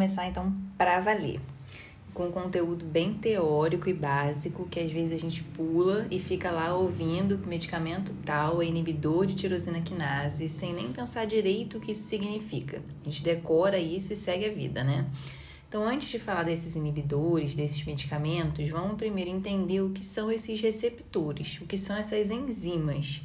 começar então para valer. Com conteúdo bem teórico e básico, que às vezes a gente pula e fica lá ouvindo que medicamento tal é inibidor de tirosina quinase, sem nem pensar direito o que isso significa. A gente decora isso e segue a vida, né? Então, antes de falar desses inibidores, desses medicamentos, vamos primeiro entender o que são esses receptores, o que são essas enzimas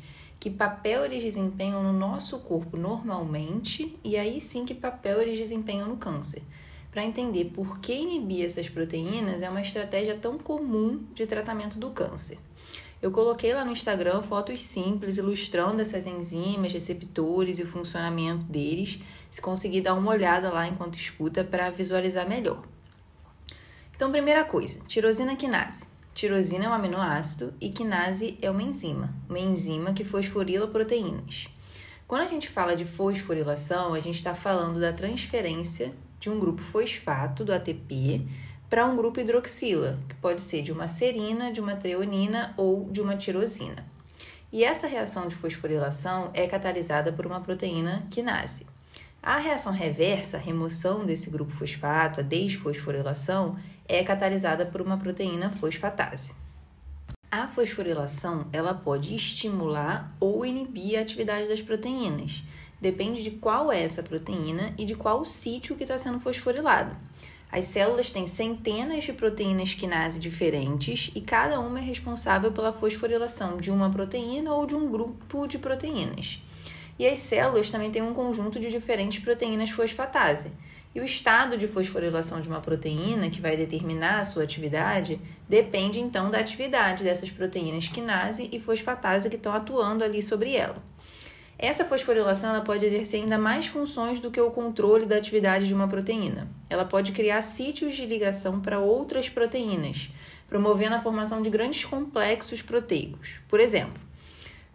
que papel eles desempenham no nosso corpo normalmente e aí sim que papel eles desempenham no câncer. Para entender por que inibir essas proteínas é uma estratégia tão comum de tratamento do câncer. Eu coloquei lá no Instagram fotos simples ilustrando essas enzimas, receptores e o funcionamento deles. Se conseguir dar uma olhada lá enquanto escuta para visualizar melhor. Então, primeira coisa, tirosina quinase. Tirosina é um aminoácido e quinase é uma enzima, uma enzima que fosforila proteínas. Quando a gente fala de fosforilação, a gente está falando da transferência de um grupo fosfato do ATP para um grupo hidroxila, que pode ser de uma serina, de uma treonina ou de uma tirosina. E essa reação de fosforilação é catalisada por uma proteína quinase. A reação reversa, a remoção desse grupo fosfato, a desfosforilação, é catalisada por uma proteína fosfatase. A fosforilação ela pode estimular ou inibir a atividade das proteínas. Depende de qual é essa proteína e de qual sítio que está sendo fosforilado. As células têm centenas de proteínas quinase diferentes e cada uma é responsável pela fosforilação de uma proteína ou de um grupo de proteínas. E as células também têm um conjunto de diferentes proteínas fosfatase. E o estado de fosforilação de uma proteína, que vai determinar a sua atividade, depende então da atividade dessas proteínas quinase e fosfatase que estão atuando ali sobre ela. Essa fosforilação ela pode exercer ainda mais funções do que o controle da atividade de uma proteína. Ela pode criar sítios de ligação para outras proteínas, promovendo a formação de grandes complexos proteicos. Por exemplo,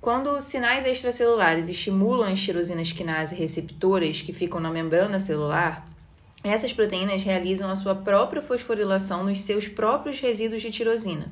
quando sinais extracelulares estimulam as tirosinas quinase receptoras que ficam na membrana celular, essas proteínas realizam a sua própria fosforilação nos seus próprios resíduos de tirosina.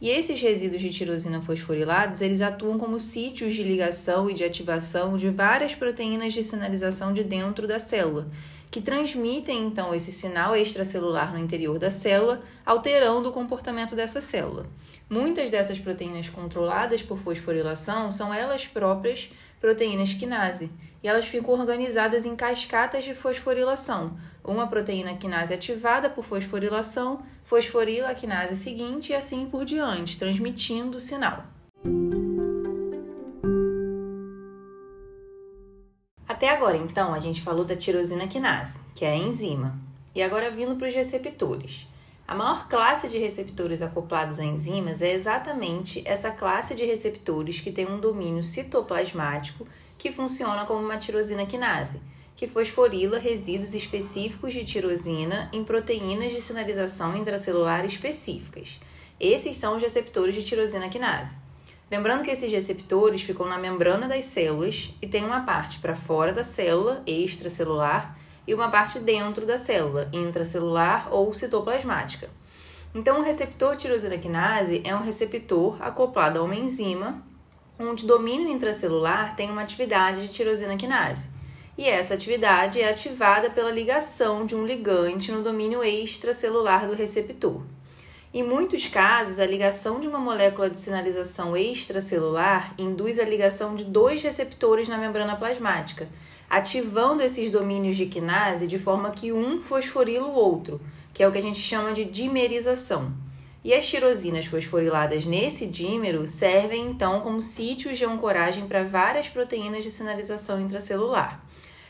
E esses resíduos de tirosina fosforilados, eles atuam como sítios de ligação e de ativação de várias proteínas de sinalização de dentro da célula, que transmitem então esse sinal extracelular no interior da célula, alterando o comportamento dessa célula. Muitas dessas proteínas controladas por fosforilação são elas próprias proteínas quinase, e elas ficam organizadas em cascatas de fosforilação, uma proteína quinase ativada por fosforilação fosforila a quinase seguinte e assim por diante, transmitindo o sinal. Até agora, então, a gente falou da tirosina quinase, que é a enzima. E agora vindo para os receptores. A maior classe de receptores acoplados a enzimas é exatamente essa classe de receptores que tem um domínio citoplasmático que funciona como uma tirosina quinase que fosforila resíduos específicos de tirosina em proteínas de sinalização intracelular específicas. Esses são os receptores de tirosina quinase. Lembrando que esses receptores ficam na membrana das células e tem uma parte para fora da célula, extracelular, e uma parte dentro da célula, intracelular ou citoplasmática. Então, o receptor tirosina quinase é um receptor acoplado a uma enzima, onde o domínio intracelular tem uma atividade de tirosina quinase e essa atividade é ativada pela ligação de um ligante no domínio extracelular do receptor. Em muitos casos, a ligação de uma molécula de sinalização extracelular induz a ligação de dois receptores na membrana plasmática, ativando esses domínios de quinase de forma que um fosforila o outro, que é o que a gente chama de dimerização. E as tirosinas fosforiladas nesse dímero servem então como sítios de ancoragem para várias proteínas de sinalização intracelular.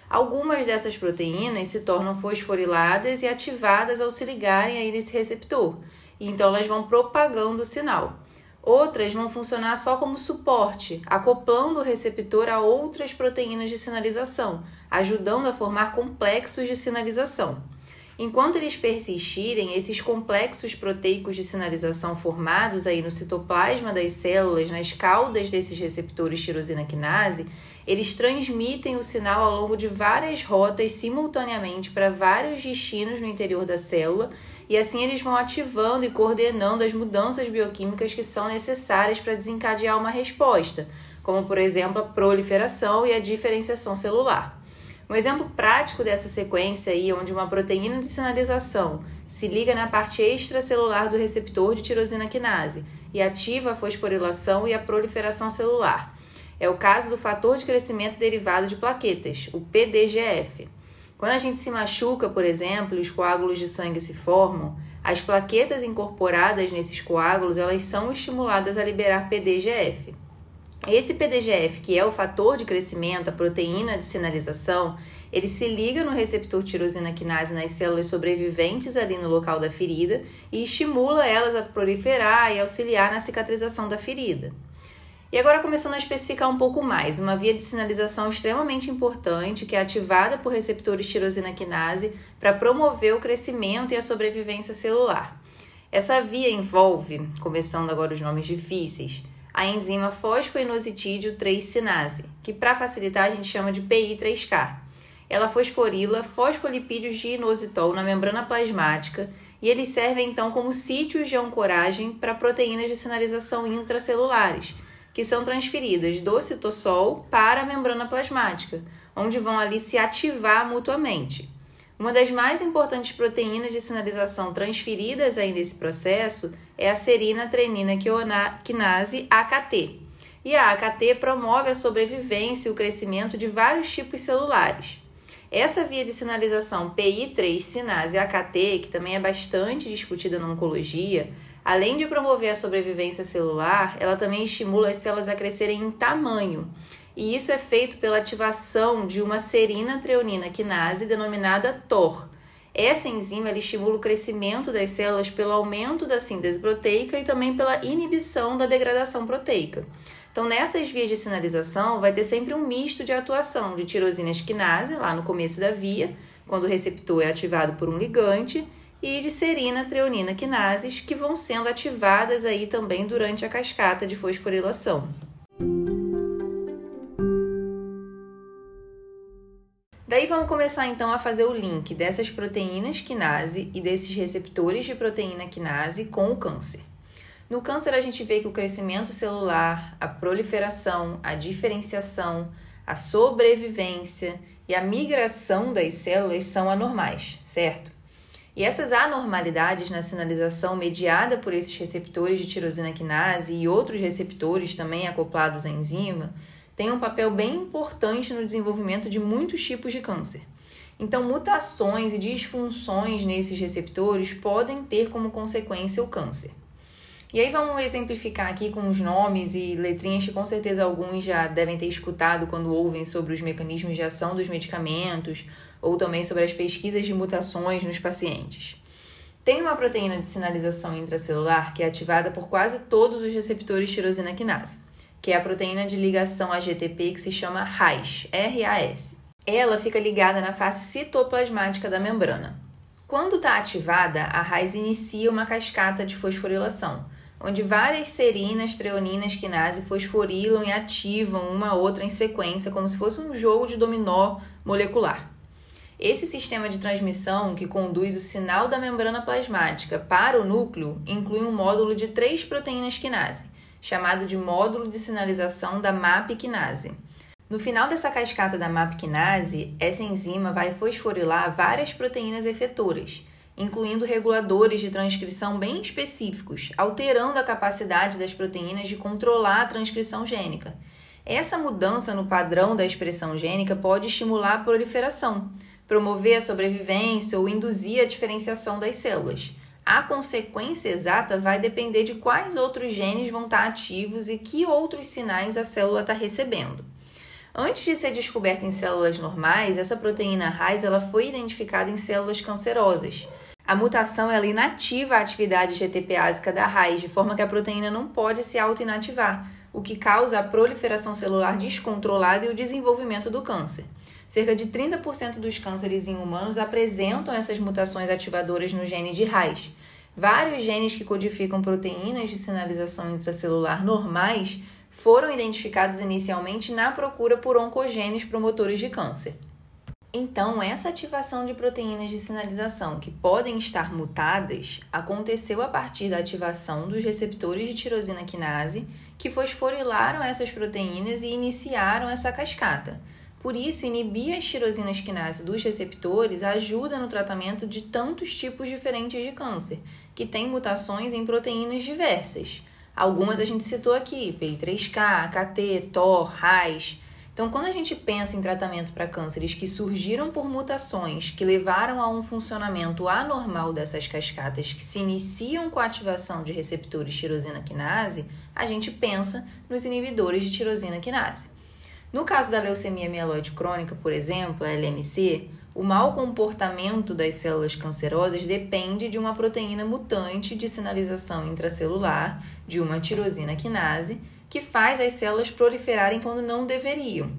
Algumas dessas proteínas se tornam fosforiladas e ativadas ao se ligarem aí nesse receptor, e então elas vão propagando o sinal. Outras vão funcionar só como suporte, acoplando o receptor a outras proteínas de sinalização, ajudando a formar complexos de sinalização. Enquanto eles persistirem, esses complexos proteicos de sinalização formados aí no citoplasma das células, nas caudas desses receptores tirosina quinase, eles transmitem o sinal ao longo de várias rotas simultaneamente para vários destinos no interior da célula, e assim eles vão ativando e coordenando as mudanças bioquímicas que são necessárias para desencadear uma resposta, como por exemplo a proliferação e a diferenciação celular. Um exemplo prático dessa sequência aí, onde uma proteína de sinalização se liga na parte extracelular do receptor de tirosina quinase e ativa a fosforilação e a proliferação celular. É o caso do fator de crescimento derivado de plaquetas, o PDGF. Quando a gente se machuca, por exemplo, os coágulos de sangue se formam, as plaquetas incorporadas nesses coágulos, elas são estimuladas a liberar PDGF. Esse PDGF, que é o fator de crescimento, a proteína de sinalização, ele se liga no receptor tirosina quinase nas células sobreviventes ali no local da ferida e estimula elas a proliferar e auxiliar na cicatrização da ferida. E agora começando a especificar um pouco mais, uma via de sinalização extremamente importante que é ativada por receptores tirosina quinase para promover o crescimento e a sobrevivência celular. Essa via envolve, começando agora os nomes difíceis, a enzima fosfoinositidil 3-sinase, que para facilitar a gente chama de PI3K. Ela fosforila fosfolipídios de inositol na membrana plasmática e eles servem então como sítios de ancoragem para proteínas de sinalização intracelulares, que são transferidas do citossol para a membrana plasmática, onde vão ali se ativar mutuamente. Uma das mais importantes proteínas de sinalização transferidas aí nesse processo é a serina trenina quinase AKT. E a AKT promove a sobrevivência e o crescimento de vários tipos celulares. Essa via de sinalização PI3 sinase AKT, que também é bastante discutida na oncologia, Além de promover a sobrevivência celular, ela também estimula as células a crescerem em tamanho. E isso é feito pela ativação de uma serina treonina quinase denominada TOR. Essa enzima estimula o crescimento das células pelo aumento da síntese proteica e também pela inibição da degradação proteica. Então, nessas vias de sinalização, vai ter sempre um misto de atuação de tirosina quinase, lá no começo da via, quando o receptor é ativado por um ligante, e de serina treonina quinases, que vão sendo ativadas aí também durante a cascata de fosforilação. Daí vamos começar então a fazer o link dessas proteínas quinase e desses receptores de proteína quinase com o câncer. No câncer a gente vê que o crescimento celular, a proliferação, a diferenciação, a sobrevivência e a migração das células são anormais, certo? E essas anormalidades na sinalização mediada por esses receptores de tirosina quinase e outros receptores também acoplados à enzima têm um papel bem importante no desenvolvimento de muitos tipos de câncer. Então, mutações e disfunções nesses receptores podem ter como consequência o câncer. E aí vamos exemplificar aqui com os nomes e letrinhas que com certeza alguns já devem ter escutado quando ouvem sobre os mecanismos de ação dos medicamentos ou também sobre as pesquisas de mutações nos pacientes. Tem uma proteína de sinalização intracelular que é ativada por quase todos os receptores tirosina quinase, que é a proteína de ligação a GTP que se chama RAS, RAS. Ela fica ligada na face citoplasmática da membrana. Quando está ativada, a RAS inicia uma cascata de fosforilação, onde várias serinas, treoninas, quinase fosforilam e ativam uma outra em sequência, como se fosse um jogo de dominó molecular. Esse sistema de transmissão que conduz o sinal da membrana plasmática para o núcleo inclui um módulo de três proteínas quinase, chamado de módulo de sinalização da MAP quinase. No final dessa cascata da MAP quinase, essa enzima vai fosforilar várias proteínas efetoras, incluindo reguladores de transcrição bem específicos, alterando a capacidade das proteínas de controlar a transcrição gênica. Essa mudança no padrão da expressão gênica pode estimular a proliferação, promover a sobrevivência ou induzir a diferenciação das células. A consequência exata vai depender de quais outros genes vão estar ativos e que outros sinais a célula está recebendo. Antes de ser descoberta em células normais, essa proteína RAS ela foi identificada em células cancerosas. A mutação ela inativa a atividade GTPásica da RAS, de forma que a proteína não pode se auto-inativar, o que causa a proliferação celular descontrolada e o desenvolvimento do câncer. Cerca de 30% dos cânceres em humanos apresentam essas mutações ativadoras no gene de RAS. Vários genes que codificam proteínas de sinalização intracelular normais foram identificados inicialmente na procura por oncogenes promotores de câncer. Então, essa ativação de proteínas de sinalização que podem estar mutadas aconteceu a partir da ativação dos receptores de tirosina quinase que fosforilaram essas proteínas e iniciaram essa cascata. Por isso, inibir a tirosina quinase dos receptores ajuda no tratamento de tantos tipos diferentes de câncer, que têm mutações em proteínas diversas. Algumas a gente citou aqui, PI3K, KT, TOR, RAS. Então, quando a gente pensa em tratamento para cânceres que surgiram por mutações que levaram a um funcionamento anormal dessas cascatas que se iniciam com a ativação de receptores tirosina quinase, a gente pensa nos inibidores de tirosina quinase. No caso da leucemia mieloide crônica, por exemplo, a LMC, o mau comportamento das células cancerosas depende de uma proteína mutante de sinalização intracelular, de uma tirosina quinase, que faz as células proliferarem quando não deveriam.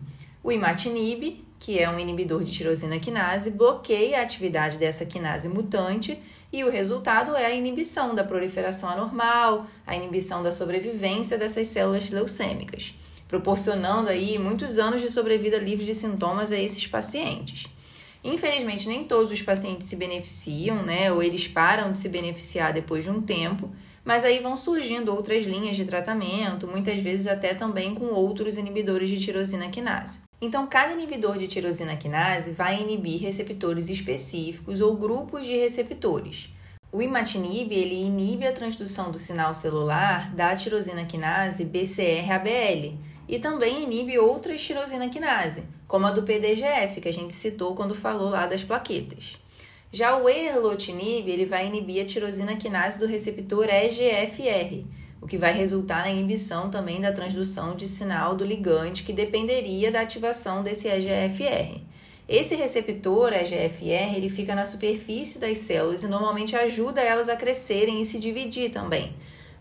O imatinib, que é um inibidor de tirosina quinase, bloqueia a atividade dessa quinase mutante e o resultado é a inibição da proliferação anormal, a inibição da sobrevivência dessas células leucêmicas, proporcionando aí muitos anos de sobrevida livre de sintomas a esses pacientes. Infelizmente, nem todos os pacientes se beneficiam, né? Ou eles param de se beneficiar depois de um tempo, mas aí vão surgindo outras linhas de tratamento, muitas vezes até também com outros inibidores de tirosina quinase. Então, cada inibidor de tirosina quinase vai inibir receptores específicos ou grupos de receptores. O imatinib ele inibe a transdução do sinal celular da tirosina quinase BCR-ABL e também inibe outras tirosina quinase, como a do PDGF, que a gente citou quando falou lá das plaquetas. Já o erlotinib, ele vai inibir a tirosina quinase do receptor EGFR, o que vai resultar na inibição também da transdução de sinal do ligante que dependeria da ativação desse EGFR. Esse receptor EGFR, ele fica na superfície das células e normalmente ajuda elas a crescerem e se dividir também.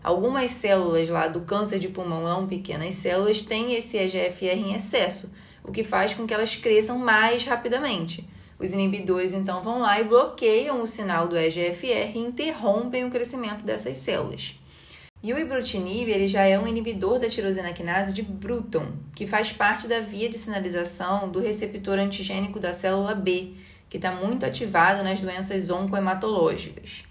Algumas células lá do câncer de pulmão não pequenas células têm esse EGFR em excesso, o que faz com que elas cresçam mais rapidamente. Os inibidores então vão lá e bloqueiam o sinal do EGFR e interrompem o crescimento dessas células. E o ibrutinib ele já é um inibidor da tirosina quinase de Bruton, que faz parte da via de sinalização do receptor antigênico da célula B, que está muito ativado nas doenças oncohematológicas.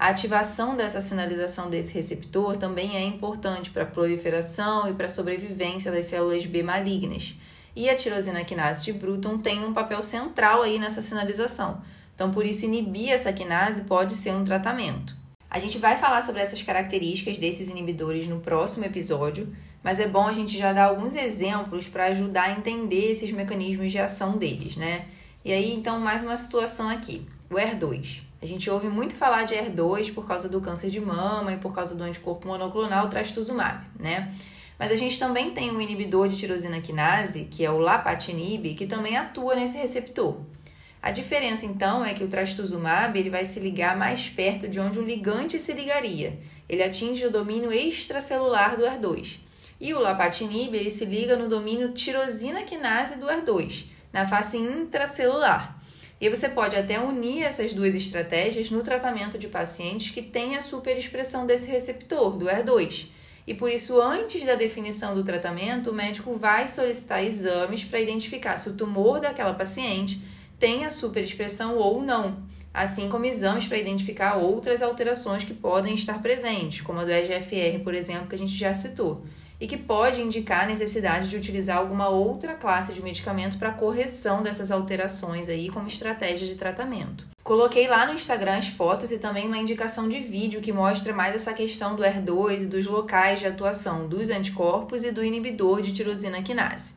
A ativação dessa sinalização desse receptor também é importante para a proliferação e para a sobrevivência das células B malignas, e a tirosina quinase de Bruton tem um papel central aí nessa sinalização. Então, por isso, inibir essa quinase pode ser um tratamento. A gente vai falar sobre essas características desses inibidores no próximo episódio, mas é bom a gente já dar alguns exemplos para ajudar a entender esses mecanismos de ação deles, né? E aí, então, mais uma situação aqui: o ER2. A gente ouve muito falar de ER2 por causa do câncer de mama e por causa do anticorpo monoclonal trastuzumab, né? Mas a gente também tem um inibidor de tirosina quinase, que é o lapatinib, que também atua nesse receptor. A diferença então é que o trastuzumab ele vai se ligar mais perto de onde o ligante se ligaria. Ele atinge o domínio extracelular do ER2. E o lapatinib ele se liga no domínio tirosina quinase do ER2, na face intracelular. E você pode até unir essas duas estratégias no tratamento de pacientes que têm a superexpressão desse receptor, do ER2 e por isso, antes da definição do tratamento, o médico vai solicitar exames para identificar se o tumor daquela paciente tem a superexpressão ou não, assim como exames para identificar outras alterações que podem estar presentes, como a do EGFR, por exemplo, que a gente já citou, e que pode indicar a necessidade de utilizar alguma outra classe de medicamento para correção dessas alterações aí como estratégia de tratamento. Coloquei lá no Instagram as fotos e também uma indicação de vídeo que mostra mais essa questão do ER2 e dos locais de atuação dos anticorpos e do inibidor de tirosina quinase.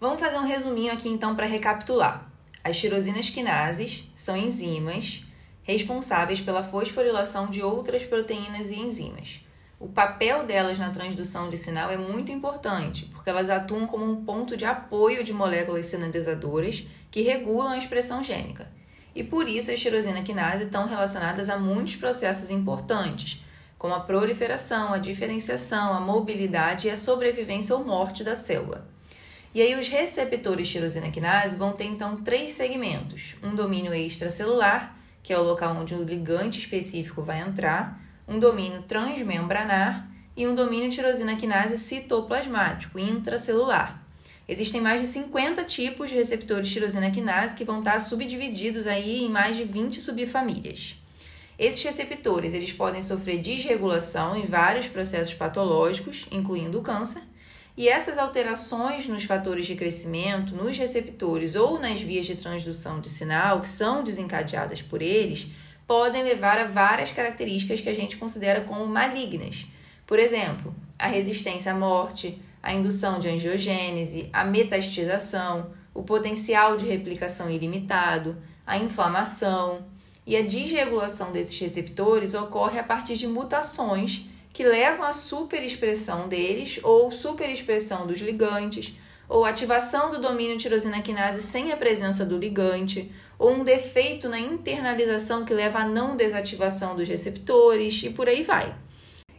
Vamos fazer um resuminho aqui então para recapitular. As tirosinas quinases são enzimas responsáveis pela fosforilação de outras proteínas e enzimas. O papel delas na transdução de sinal é muito importante, porque elas atuam como um ponto de apoio de moléculas sinalizadoras que regulam a expressão gênica. E por isso as tirosina quinase estão relacionadas a muitos processos importantes, como a proliferação, a diferenciação, a mobilidade e a sobrevivência ou morte da célula. E aí os receptores tirosina quinase vão ter então três segmentos: um domínio extracelular, que é o local onde o ligante específico vai entrar, um domínio transmembranar e um domínio tirosina quinase citoplasmático, intracelular. Existem mais de 50 tipos de receptores tirosina quinase que vão estar subdivididos aí em mais de 20 subfamílias. Esses receptores eles podem sofrer desregulação em vários processos patológicos, incluindo o câncer, e essas alterações nos fatores de crescimento, nos receptores ou nas vias de transdução de sinal que são desencadeadas por eles, podem levar a várias características que a gente considera como malignas. Por exemplo, a resistência à morte, a indução de angiogênese, a metastização, o potencial de replicação ilimitado, a inflamação. E a desregulação desses receptores ocorre a partir de mutações que levam à superexpressão deles ou superexpressão dos ligantes, ou ativação do domínio tirosina quinase sem a presença do ligante, ou um defeito na internalização que leva à não desativação dos receptores e por aí vai.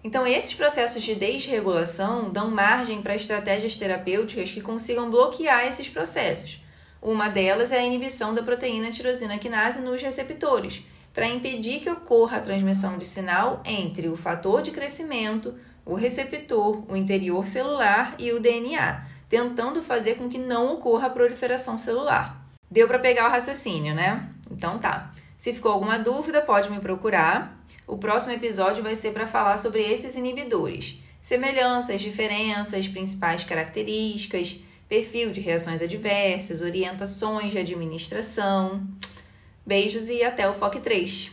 Então, esses processos de desregulação dão margem para estratégias terapêuticas que consigam bloquear esses processos. Uma delas é a inibição da proteína tirosina quinase nos receptores, para impedir que ocorra a transmissão de sinal entre o fator de crescimento, o receptor, o interior celular e o DNA, tentando fazer com que não ocorra a proliferação celular. Deu para pegar o raciocínio, né? Então tá. Se ficou alguma dúvida, pode me procurar. O próximo episódio vai ser para falar sobre esses inibidores, semelhanças, diferenças, principais características, perfil de reações adversas, orientações de administração. Beijos e até o FOC 3.